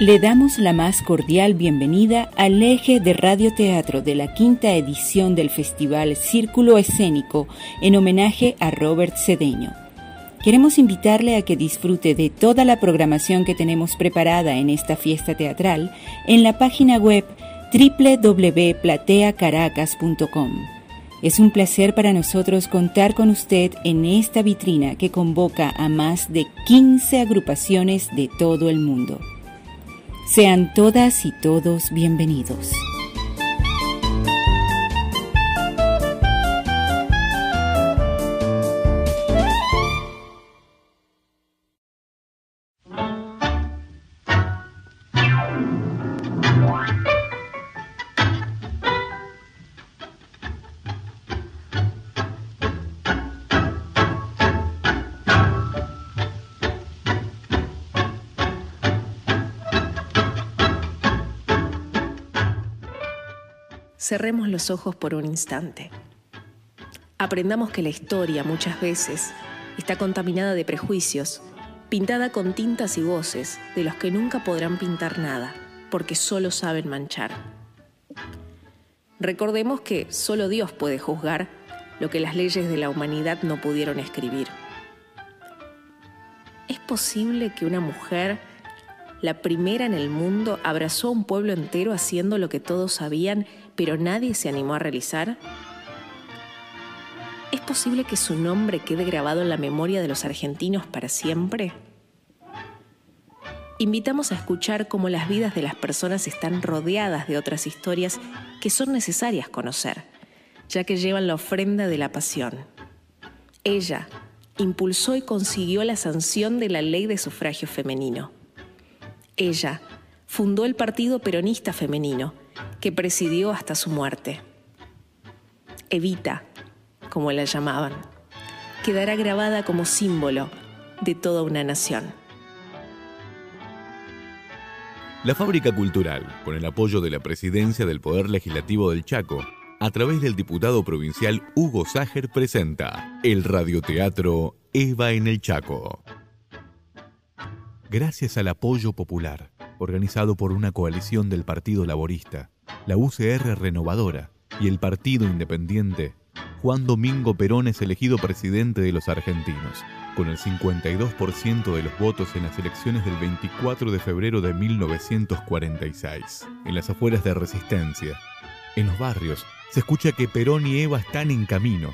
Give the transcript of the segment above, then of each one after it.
Le damos la más cordial bienvenida al eje de radioteatro de la quinta edición del Festival Círculo Escénico en homenaje a Robert Cedeño. Queremos invitarle a que disfrute de toda la programación que tenemos preparada en esta fiesta teatral en la página web www.plateacaracas.com. Es un placer para nosotros contar con usted en esta vitrina que convoca a más de 15 agrupaciones de todo el mundo. Sean todas y todos bienvenidos. Cerremos los ojos por un instante. Aprendamos que la historia muchas veces está contaminada de prejuicios, pintada con tintas y voces de los que nunca podrán pintar nada, porque solo saben manchar. Recordemos que solo Dios puede juzgar lo que las leyes de la humanidad no pudieron escribir. ¿Es posible que una mujer, la primera en el mundo, abrazó a un pueblo entero haciendo lo que todos sabían pero nadie se animó a realizar? ¿Es posible que su nombre quede grabado en la memoria de los argentinos para siempre? Invitamos a escuchar cómo las vidas de las personas están rodeadas de otras historias que son necesarias conocer, ya que llevan la ofrenda de la pasión. Ella impulsó y consiguió la sanción de la ley de sufragio femenino. Ella fundó el Partido Peronista Femenino, que presidió hasta su muerte. Evita, como la llamaban, quedará grabada como símbolo de toda una nación. La Fábrica Cultural, con el apoyo de la Presidencia del Poder Legislativo del Chaco, a través del diputado provincial Hugo Ságer, presenta el radioteatro Eva en el Chaco. Gracias al apoyo popular, organizado por una coalición del Partido Laborista, la UCR Renovadora y el Partido Independiente, Juan Domingo Perón es elegido presidente de los argentinos, con el 52% de los votos en las elecciones del 24 de febrero de 1946. En las afueras de Resistencia, en los barrios, se escucha que Perón y Eva están en camino.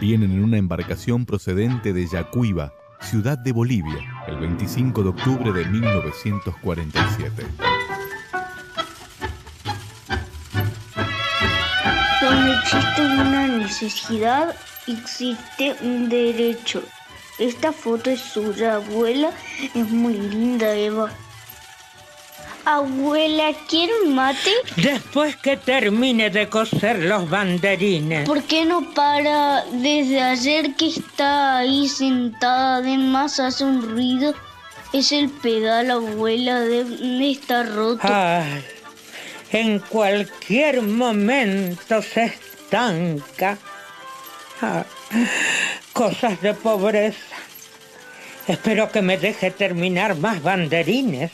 Vienen en una embarcación procedente de Yacuiba, ciudad de Bolivia, el 25 de octubre de 1947. Donde existe una necesidad, existe un derecho. Esta foto es suya, abuela. Es muy linda, Eva. Abuela, ¿quiere un mate? Después que termine de coser los banderines. ¿Por qué no para desde ayer que está ahí sentada? Además hace un ruido. Es el pedal, abuela, de está roto. Ay, en cualquier momento se estanca. Ah, cosas de pobreza. Espero que me deje terminar más banderines.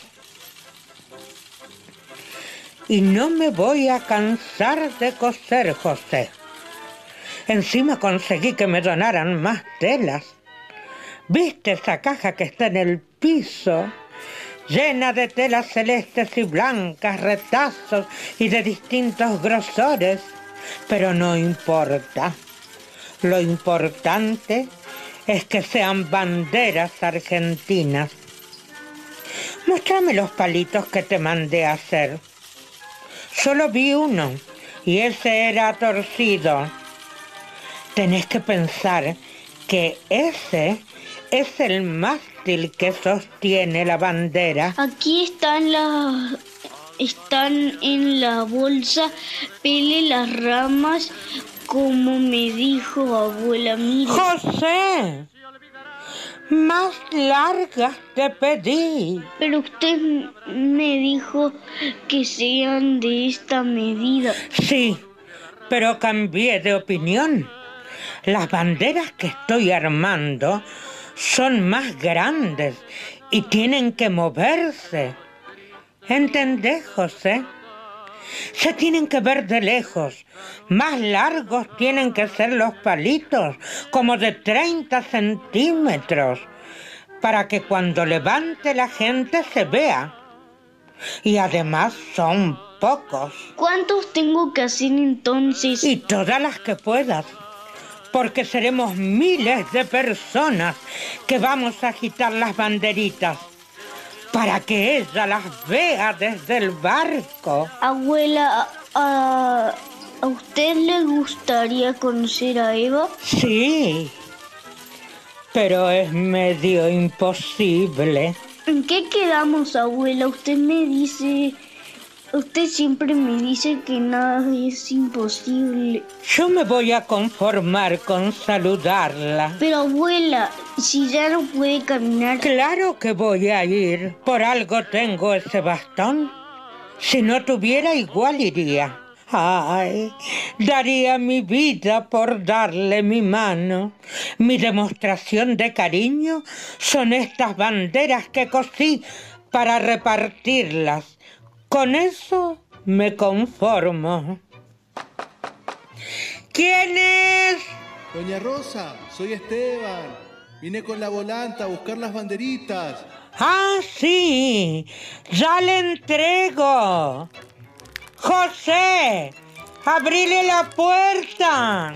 Y no me voy a cansar de coser, José. Encima conseguí que me donaran más telas. ¿Viste esa caja que está en el piso? Llena de telas celestes y blancas, retazos y de distintos grosores. Pero no importa. Lo importante es que sean banderas argentinas. Muéstrame los palitos que te mandé a hacer. Solo vi uno y ese era torcido. Tenés que pensar que ese es el mástil que sostiene la bandera. Aquí están las están en la bolsa, pele las ramas como me dijo abuela mía. José, más largas te pedí. Pero usted me dijo que sean de esta medida. Sí, pero cambié de opinión. Las banderas que estoy armando son más grandes y tienen que moverse. ¿Entendés, José? Se tienen que ver de lejos. Más largos tienen que ser los palitos, como de 30 centímetros, para que cuando levante la gente se vea. Y además son pocos. ¿Cuántos tengo que hacer entonces? Y todas las que puedas. Porque seremos miles de personas que vamos a agitar las banderitas para que ella las vea desde el barco. Abuela, ¿a, a usted le gustaría conocer a Eva? Sí, pero es medio imposible. ¿En qué quedamos, abuela? Usted me dice... Usted siempre me dice que nada es imposible. Yo me voy a conformar con saludarla. Pero abuela, si ya no puede caminar... Claro que voy a ir. Por algo tengo ese bastón. Si no tuviera, igual iría. Ay, daría mi vida por darle mi mano. Mi demostración de cariño son estas banderas que cosí para repartirlas con eso me conformo. ¿Quién es? Doña Rosa, soy Esteban. Vine con la volanta a buscar las banderitas. Ah, sí. Ya le entrego. José, abrile la puerta.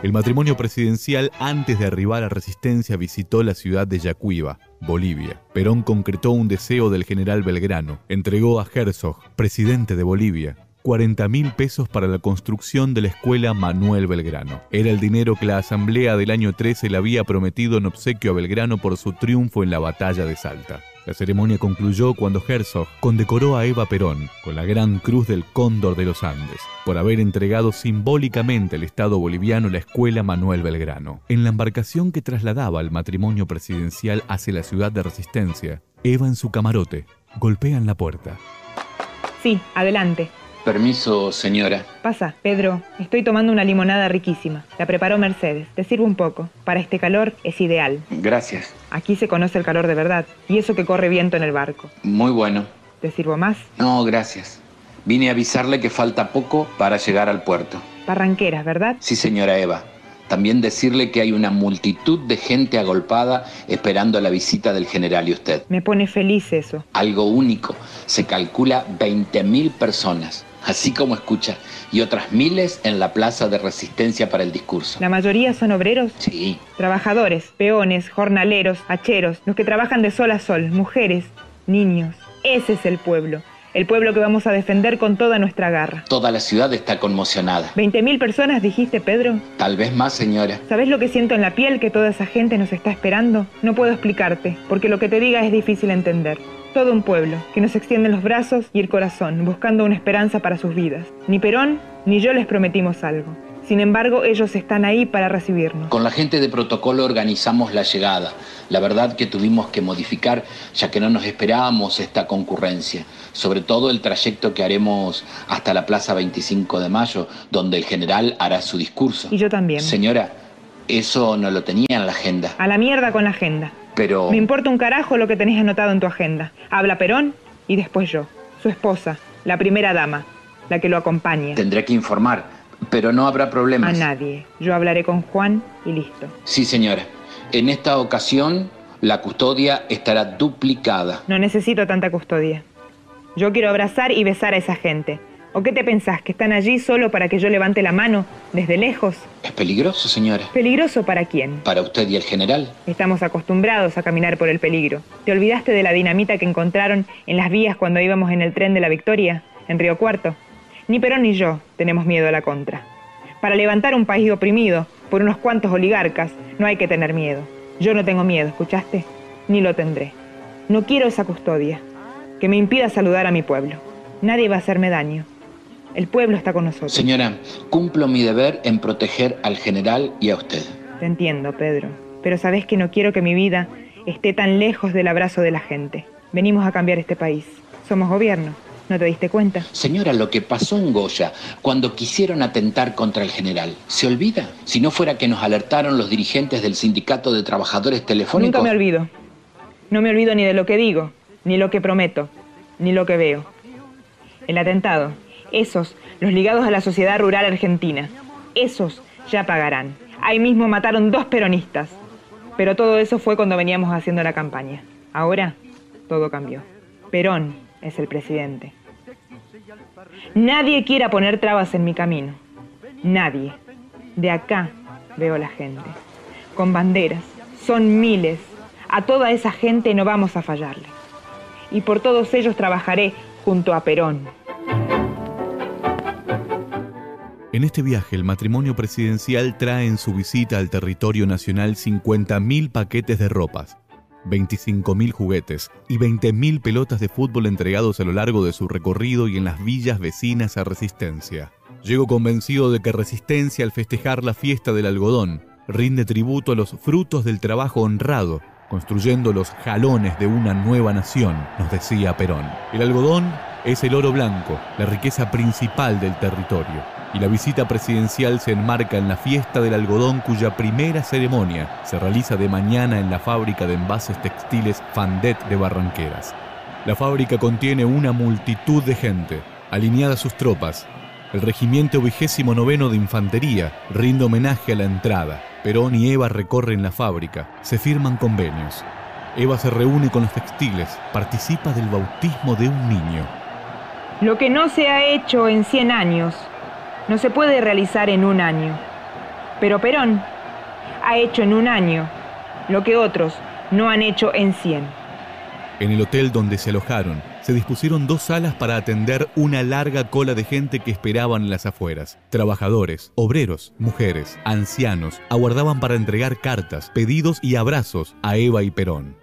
El matrimonio presidencial antes de arribar a Resistencia visitó la ciudad de Yacuiba, Bolivia. Perón concretó un deseo del general Belgrano. Entregó a Herzog, presidente de Bolivia, 40 mil pesos para la construcción de la escuela Manuel Belgrano. Era el dinero que la Asamblea del año 13 le había prometido en obsequio a Belgrano por su triunfo en la batalla de Salta. La ceremonia concluyó cuando Herzog condecoró a Eva Perón con la Gran Cruz del Cóndor de los Andes por haber entregado simbólicamente al Estado boliviano la escuela Manuel Belgrano. En la embarcación que trasladaba el matrimonio presidencial hacia la ciudad de Resistencia, Eva en su camarote golpea en la puerta. Sí, adelante. Permiso, señora. Pasa, Pedro. Estoy tomando una limonada riquísima. La preparó Mercedes. Te sirvo un poco. Para este calor es ideal. Gracias. Aquí se conoce el calor de verdad. Y eso que corre viento en el barco. Muy bueno. ¿Te sirvo más? No, gracias. Vine a avisarle que falta poco para llegar al puerto. Barranqueras, ¿verdad? Sí, señora Eva. También decirle que hay una multitud de gente agolpada esperando la visita del general y usted. Me pone feliz eso. Algo único. Se calcula 20.000 personas así como escucha, y otras miles en la plaza de resistencia para el discurso. ¿La mayoría son obreros? Sí. Trabajadores, peones, jornaleros, hacheros, los que trabajan de sol a sol, mujeres, niños. Ese es el pueblo. El pueblo que vamos a defender con toda nuestra garra. Toda la ciudad está conmocionada. ¿20.000 personas dijiste, Pedro? Tal vez más, señora. ¿Sabes lo que siento en la piel que toda esa gente nos está esperando? No puedo explicarte, porque lo que te diga es difícil entender todo un pueblo que nos extiende los brazos y el corazón, buscando una esperanza para sus vidas. Ni Perón ni yo les prometimos algo. Sin embargo, ellos están ahí para recibirnos. Con la gente de protocolo organizamos la llegada. La verdad que tuvimos que modificar ya que no nos esperábamos esta concurrencia. Sobre todo el trayecto que haremos hasta la Plaza 25 de Mayo, donde el general hará su discurso. Y yo también. Señora, eso no lo tenía en la agenda. A la mierda con la agenda. Pero... Me importa un carajo lo que tenés anotado en tu agenda. Habla Perón y después yo, su esposa, la primera dama, la que lo acompaña. Tendré que informar, pero no habrá problemas. A nadie. Yo hablaré con Juan y listo. Sí, señora. En esta ocasión, la custodia estará duplicada. No necesito tanta custodia. Yo quiero abrazar y besar a esa gente. ¿O qué te pensás? ¿Que están allí solo para que yo levante la mano desde lejos? ¿Es peligroso, señora? ¿Peligroso para quién? Para usted y el general. Estamos acostumbrados a caminar por el peligro. ¿Te olvidaste de la dinamita que encontraron en las vías cuando íbamos en el tren de la Victoria, en Río Cuarto? Ni Perón ni yo tenemos miedo a la contra. Para levantar un país oprimido por unos cuantos oligarcas no hay que tener miedo. Yo no tengo miedo, ¿escuchaste? Ni lo tendré. No quiero esa custodia, que me impida saludar a mi pueblo. Nadie va a hacerme daño. El pueblo está con nosotros. Señora, cumplo mi deber en proteger al general y a usted. Te entiendo, Pedro. Pero sabes que no quiero que mi vida esté tan lejos del abrazo de la gente. Venimos a cambiar este país. Somos gobierno. ¿No te diste cuenta? Señora, lo que pasó en Goya, cuando quisieron atentar contra el general, ¿se olvida? Si no fuera que nos alertaron los dirigentes del sindicato de trabajadores telefónicos... Nunca me olvido. No me olvido ni de lo que digo, ni lo que prometo, ni lo que veo. El atentado, esos, los ligados a la sociedad rural argentina, esos ya pagarán. Ahí mismo mataron dos peronistas. Pero todo eso fue cuando veníamos haciendo la campaña. Ahora todo cambió. Perón es el presidente. Nadie quiera poner trabas en mi camino. Nadie. De acá veo la gente. Con banderas. Son miles. A toda esa gente no vamos a fallarle. Y por todos ellos trabajaré junto a Perón. En este viaje, el matrimonio presidencial trae en su visita al territorio nacional 50.000 paquetes de ropas, 25.000 juguetes y 20.000 pelotas de fútbol entregados a lo largo de su recorrido y en las villas vecinas a Resistencia. Llego convencido de que Resistencia, al festejar la fiesta del algodón, rinde tributo a los frutos del trabajo honrado, construyendo los jalones de una nueva nación, nos decía Perón. El algodón es el oro blanco, la riqueza principal del territorio y la visita presidencial se enmarca en la fiesta del algodón cuya primera ceremonia se realiza de mañana en la fábrica de envases textiles Fandet de Barranqueras. La fábrica contiene una multitud de gente, alineada sus tropas. El regimiento vigésimo noveno de infantería rinde homenaje a la entrada. Perón y Eva recorren la fábrica, se firman convenios. Eva se reúne con los textiles, participa del bautismo de un niño. Lo que no se ha hecho en 100 años no se puede realizar en un año. Pero Perón ha hecho en un año lo que otros no han hecho en 100. En el hotel donde se alojaron, se dispusieron dos salas para atender una larga cola de gente que esperaban en las afueras. Trabajadores, obreros, mujeres, ancianos, aguardaban para entregar cartas, pedidos y abrazos a Eva y Perón.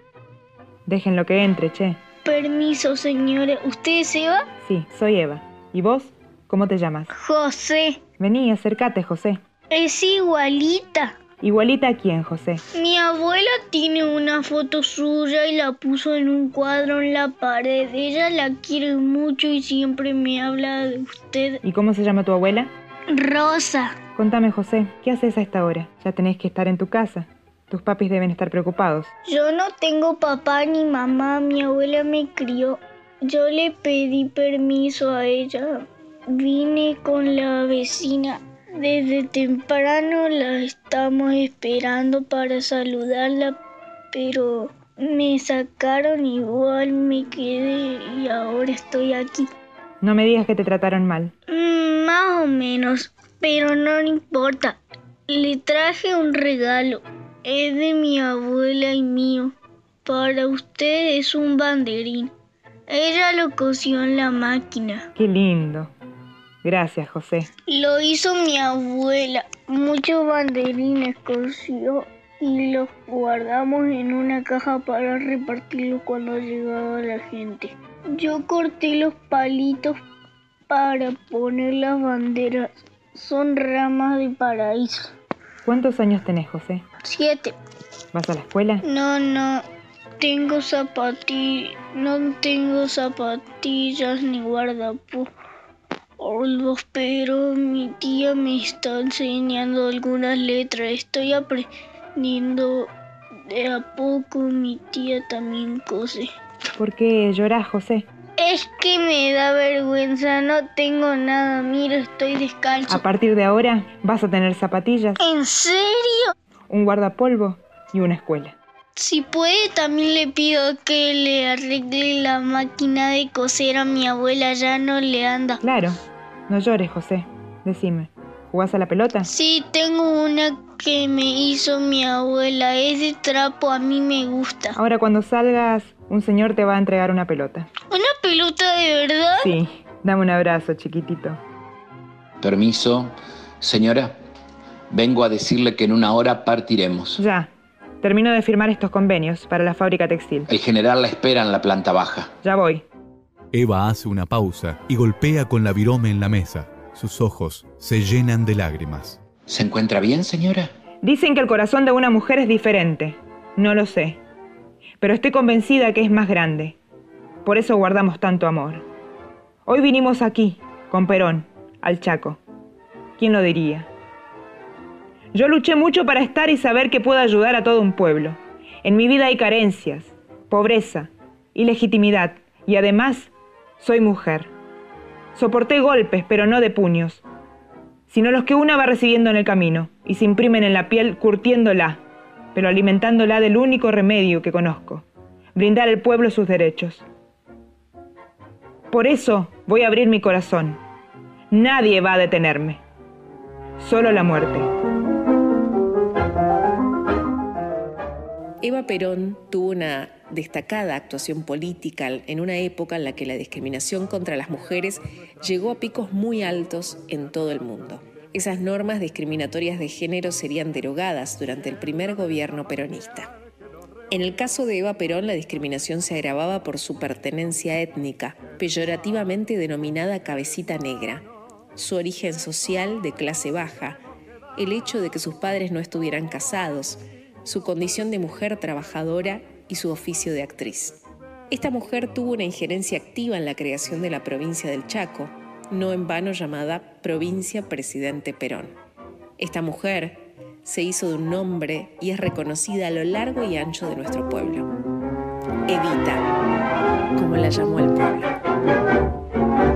Déjenlo que entre, che. Permiso, señora. ¿Usted es Eva? Sí, soy Eva. ¿Y vos? ¿Cómo te llamas? José. Vení, acércate, José. Es igualita. ¿Igualita a quién, José? Mi abuela tiene una foto suya y la puso en un cuadro en la pared. Ella la quiere mucho y siempre me habla de usted. ¿Y cómo se llama tu abuela? Rosa. Contame, José, ¿qué haces a esta hora? Ya tenés que estar en tu casa. Tus papis deben estar preocupados. Yo no tengo papá ni mamá. Mi abuela me crió. Yo le pedí permiso a ella Vine con la vecina. Desde temprano la estamos esperando para saludarla, pero me sacaron igual, me quedé y ahora estoy aquí. No me digas que te trataron mal. Mm, más o menos, pero no importa. Le traje un regalo. Es de mi abuela y mío. Para usted es un banderín. Ella lo cosió en la máquina. Qué lindo. Gracias, José. Lo hizo mi abuela. Muchos banderines cosió y los guardamos en una caja para repartirlos cuando llegaba la gente. Yo corté los palitos para poner las banderas. Son ramas de paraíso. ¿Cuántos años tenés, José? Siete. ¿Vas a la escuela? No, no. Tengo zapatillas. No tengo zapatillas ni guardapolvo pero mi tía me está enseñando algunas letras. Estoy aprendiendo de a poco. Mi tía también cose. ¿Por qué lloras, José? Es que me da vergüenza, no tengo nada, mira, estoy descalzo. A partir de ahora vas a tener zapatillas. ¿En serio? Un guardapolvo y una escuela. Si puede, también le pido que le arregle la máquina de coser a mi abuela, ya no le anda. Claro. No llores, José. Decime, ¿jugás a la pelota? Sí, tengo una que me hizo mi abuela. Es de trapo, a mí me gusta. Ahora cuando salgas, un señor te va a entregar una pelota. ¿Una pelota de verdad? Sí. Dame un abrazo, chiquitito. Permiso. Señora, vengo a decirle que en una hora partiremos. Ya, Termino de firmar estos convenios para la fábrica textil. El general la espera en la planta baja. Ya voy. Eva hace una pausa y golpea con la virome en la mesa. Sus ojos se llenan de lágrimas. ¿Se encuentra bien, señora? Dicen que el corazón de una mujer es diferente. No lo sé. Pero estoy convencida que es más grande. Por eso guardamos tanto amor. Hoy vinimos aquí, con Perón, al Chaco. ¿Quién lo diría? Yo luché mucho para estar y saber que puedo ayudar a todo un pueblo. En mi vida hay carencias, pobreza, ilegitimidad y además soy mujer. Soporté golpes, pero no de puños, sino los que una va recibiendo en el camino y se imprimen en la piel curtiéndola, pero alimentándola del único remedio que conozco, brindar al pueblo sus derechos. Por eso voy a abrir mi corazón. Nadie va a detenerme. Solo la muerte. Eva Perón tuvo una destacada actuación política en una época en la que la discriminación contra las mujeres llegó a picos muy altos en todo el mundo. Esas normas discriminatorias de género serían derogadas durante el primer gobierno peronista. En el caso de Eva Perón, la discriminación se agravaba por su pertenencia étnica, peyorativamente denominada cabecita negra, su origen social de clase baja, el hecho de que sus padres no estuvieran casados, su condición de mujer trabajadora y su oficio de actriz. Esta mujer tuvo una injerencia activa en la creación de la provincia del Chaco, no en vano llamada Provincia Presidente Perón. Esta mujer se hizo de un nombre y es reconocida a lo largo y ancho de nuestro pueblo. Evita, como la llamó el pueblo.